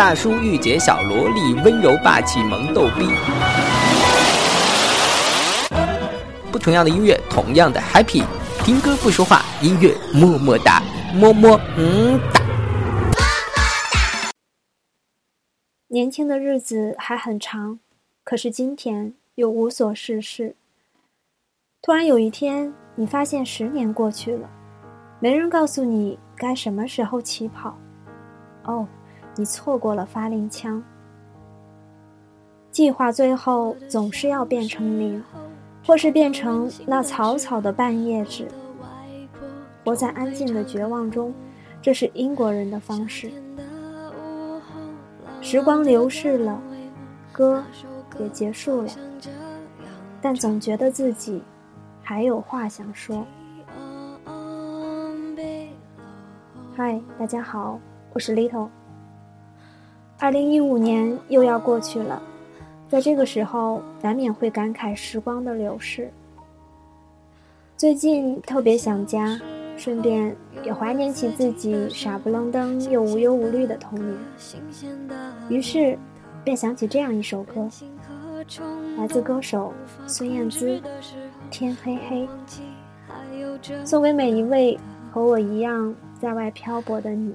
大叔御姐小萝莉，温柔霸气萌逗逼。不同样的音乐，同样的 happy。听歌不说话，音乐么么哒，么么嗯哒。年轻的日子还很长，可是今天又无所事事。突然有一天，你发现十年过去了，没人告诉你该什么时候起跑。哦，你错过了发令枪。计划最后总是要变成零。或是变成那草草的半页纸，活在安静的绝望中，这是英国人的方式。时光流逝了，歌也结束了，但总觉得自己还有话想说。嗨，大家好，我是 Little。二零一五年又要过去了。在这个时候，难免会感慨时光的流逝。最近特别想家，顺便也怀念起自己傻不愣登又无忧无虑的童年。于是，便想起这样一首歌，来自歌手孙燕姿，《天黑黑》，送给每一位和我一样在外漂泊的你。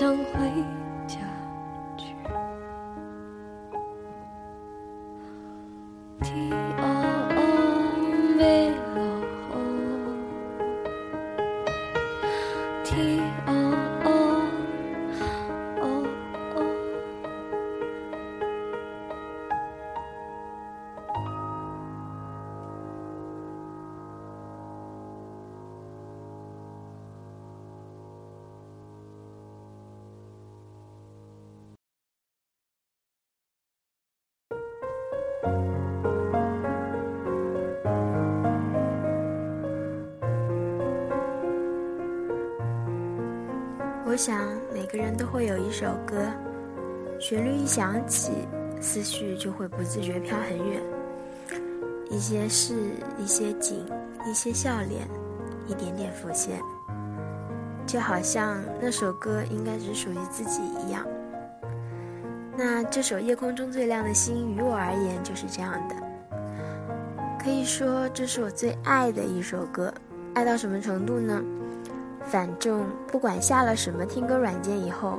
想回。想每个人都会有一首歌，旋律一响起，思绪就会不自觉飘很远。一些事，一些景，一些笑脸，一点点浮现，就好像那首歌应该只属于自己一样。那这首《夜空中最亮的星》于我而言就是这样的，可以说这是我最爱的一首歌，爱到什么程度呢？反正不管下了什么听歌软件以后，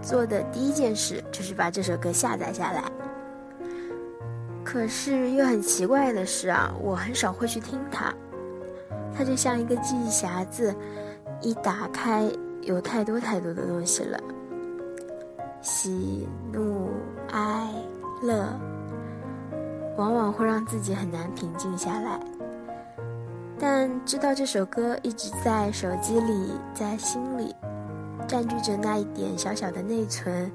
做的第一件事就是把这首歌下载下来。可是又很奇怪的是啊，我很少会去听它。它就像一个记忆匣子，一打开有太多太多的东西了，喜怒哀乐，往往会让自己很难平静下来。但知道这首歌一直在手机里，在心里，占据着那一点小小的内存，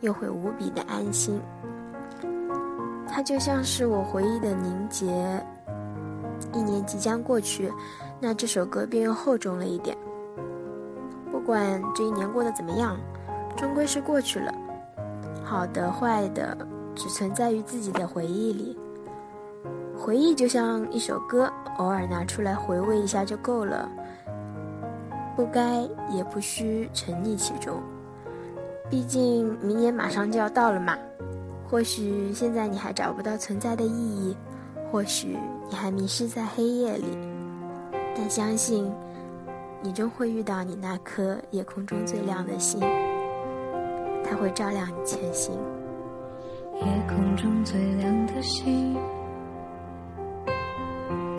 又会无比的安心。它就像是我回忆的凝结。一年即将过去，那这首歌便又厚重了一点。不管这一年过得怎么样，终归是过去了。好的、坏的，只存在于自己的回忆里。回忆就像一首歌，偶尔拿出来回味一下就够了，不该也不需沉溺其中。毕竟明年马上就要到了嘛。或许现在你还找不到存在的意义，或许你还迷失在黑夜里，但相信你终会遇到你那颗夜空中最亮的星，它会照亮你前行。夜空中最亮的星，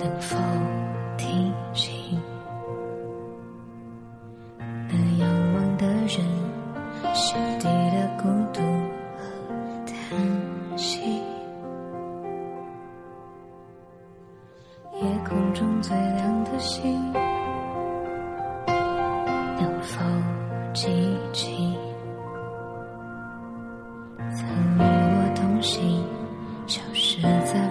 能否听清？那仰望的人心底的孤独和叹息。夜空中最亮的星，能否记起？曾与我同行，消失在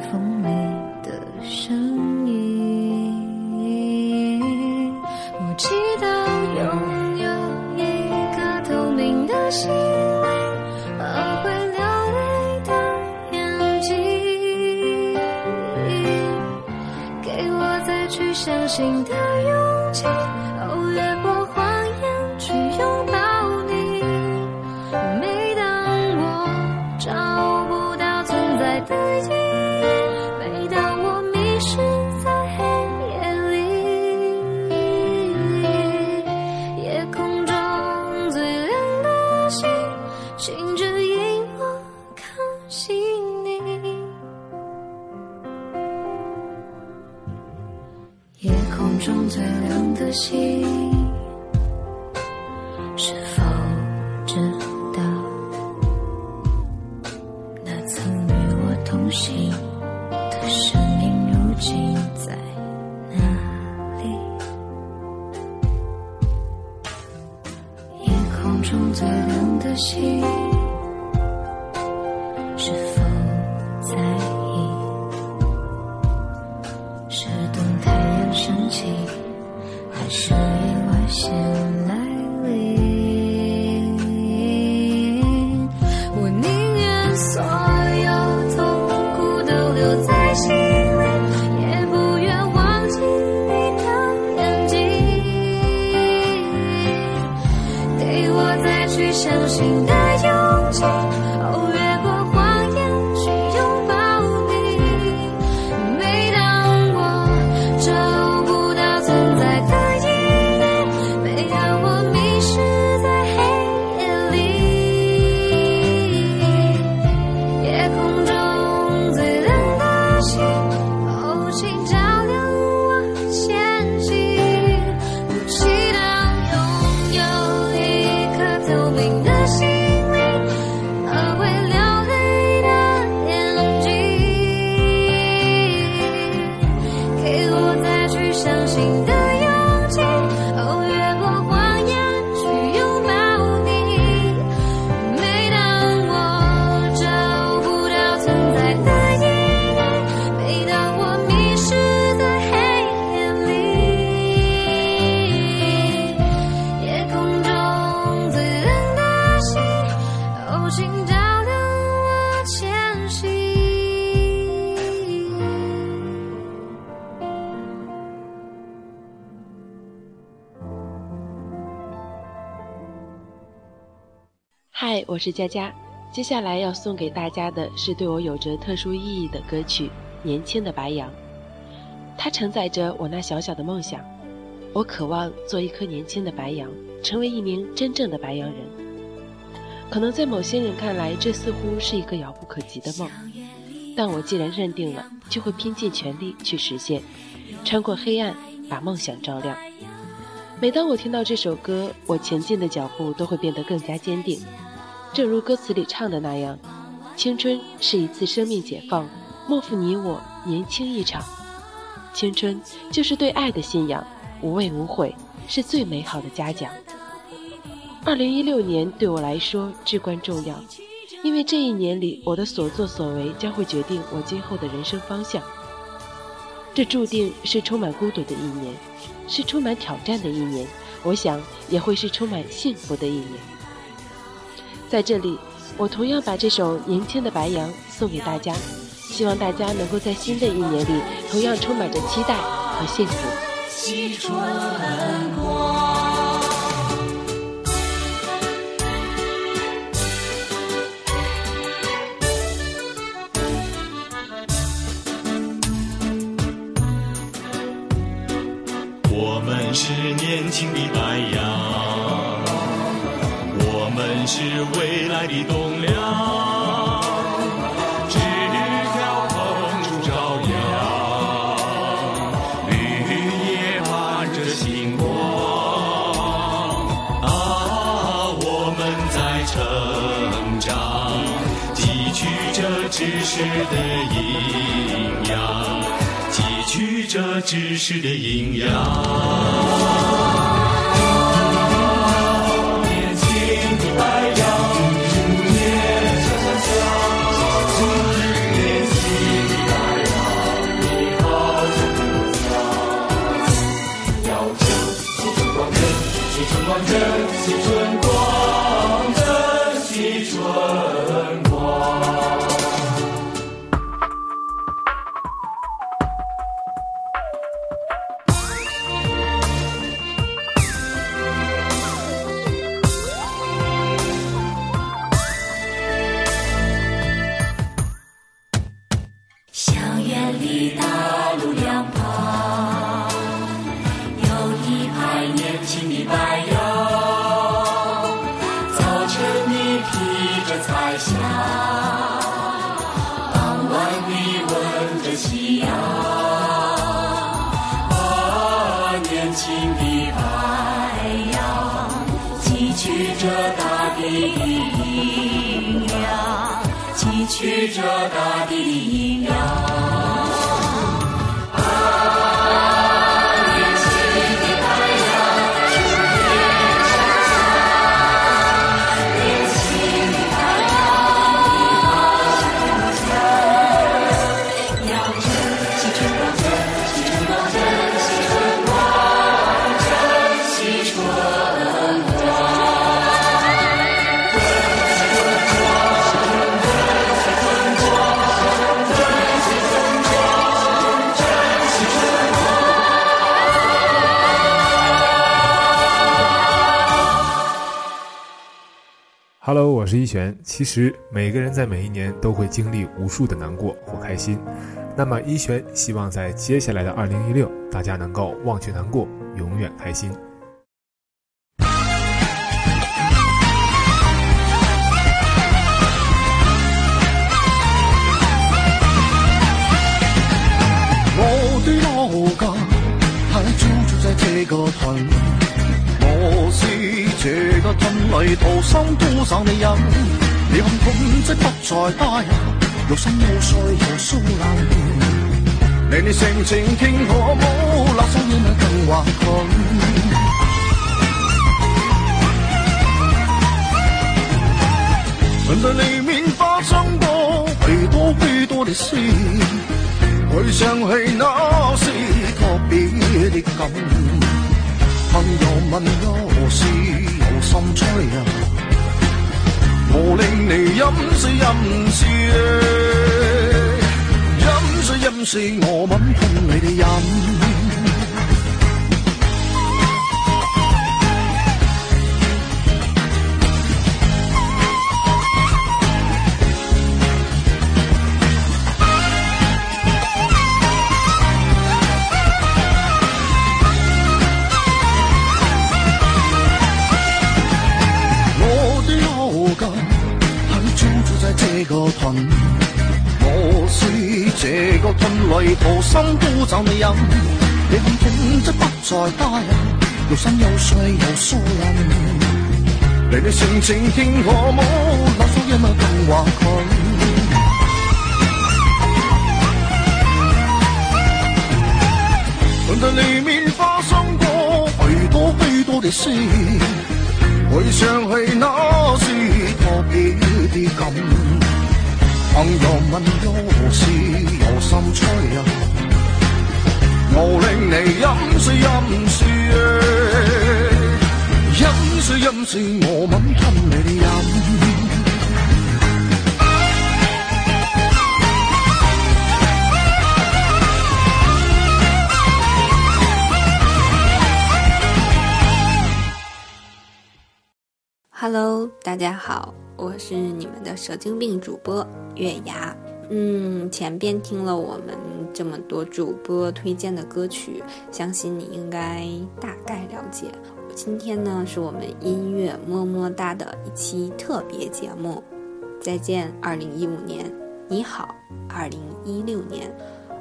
新的勇气。中最亮的星。是否嗨，我是佳佳。接下来要送给大家的是对我有着特殊意义的歌曲《年轻的白杨》，它承载着我那小小的梦想。我渴望做一颗年轻的白杨，成为一名真正的白羊人。可能在某些人看来，这似乎是一个遥不可及的梦，但我既然认定了，就会拼尽全力去实现，穿过黑暗，把梦想照亮。每当我听到这首歌，我前进的脚步都会变得更加坚定。正如歌词里唱的那样，青春是一次生命解放，莫负你我年轻一场。青春就是对爱的信仰，无畏无悔是最美好的嘉奖。二零一六年对我来说至关重要，因为这一年里我的所作所为将会决定我今后的人生方向。这注定是充满孤独的一年。是充满挑战的一年，我想也会是充满幸福的一年。在这里，我同样把这首年轻的白杨送给大家，希望大家能够在新的一年里同样充满着期待和幸福。知识的营养。我是一璇。其实每个人在每一年都会经历无数的难过或开心。那么一璇希望在接下来的二零一六，大家能够忘却难过，永远开心。我的老家还住在这个屯。我是这个屯里土生土长的人，你看本质不再大人，有心有碎有疏冷。你你性情听可冇，那声音更顽强。人在里面发生过许多许多的事，回想起那是特别的感。朋友问我是有心吹啊，我令你饮水饮水，饮水饮水，我吻喷你的饮。里掏心都找你饮。你看痛則不再他人，又生又碎又疏人。你你靜靜聽我舞，那聲音啊更華佢。魂在里面发生過許多许多的事，回想起那時特别的感。朋友問有事有心催啊，我令你飲水飲水飲水飲水，我吻吞你的飲。Hello，大家好，我是你们的蛇精病主播月牙。嗯，前边听了我们这么多主播推荐的歌曲，相信你应该大概了解。今天呢，是我们音乐么么哒的一期特别节目。再见，二零一五年，你好，二零一六年。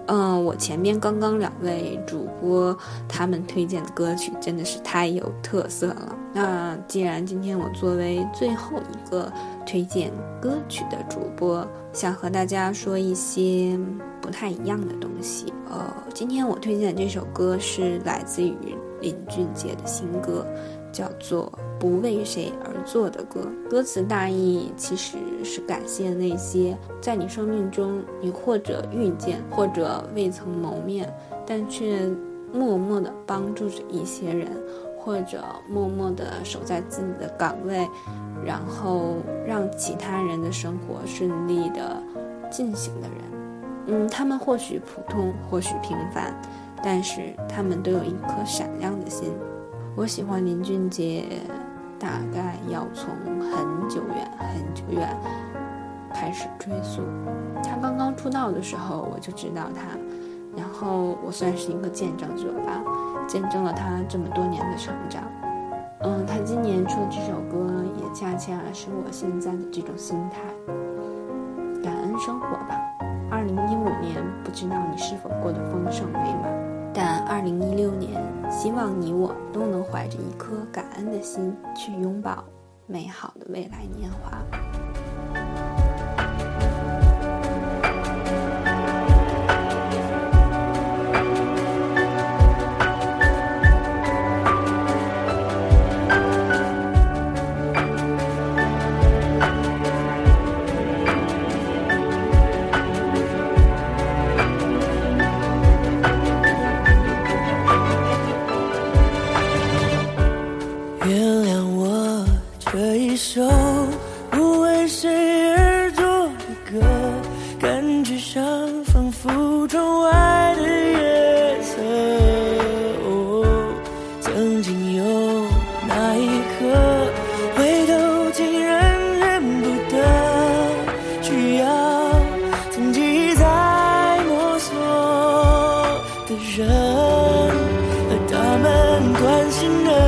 嗯，我前面刚刚两位主播他们推荐的歌曲真的是太有特色了。那既然今天我作为最后一个推荐歌曲的主播，想和大家说一些不太一样的东西。呃，今天我推荐的这首歌是来自于林俊杰的新歌，叫做。不为谁而作的歌，歌词大意其实是感谢那些在你生命中你或者遇见，或者未曾谋面，但却默默的帮助着一些人，或者默默的守在自己的岗位，然后让其他人的生活顺利的进行的人。嗯，他们或许普通，或许平凡，但是他们都有一颗闪亮的心。我喜欢林俊杰。大概要从很久远、很久远开始追溯。他刚刚出道的时候，我就知道他，然后我算是一个见证者吧，见证了他这么多年的成长。嗯，他今年出的这首歌，也恰恰是我现在的这种心态。感恩生活吧。二零一五年，不知道你是否过得丰盛美满。但二零一六年，希望你我都能怀着一颗感恩的心，去拥抱美好的未来年华。关心的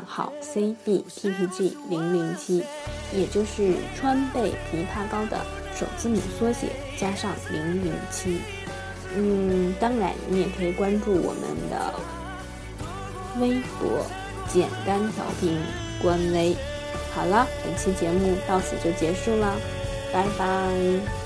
账号 cbttg 零零七，也就是川贝枇杷膏的首字母缩写加上零零七。嗯，当然你也可以关注我们的微博简单调频官微。好了，本期节目到此就结束了，拜拜。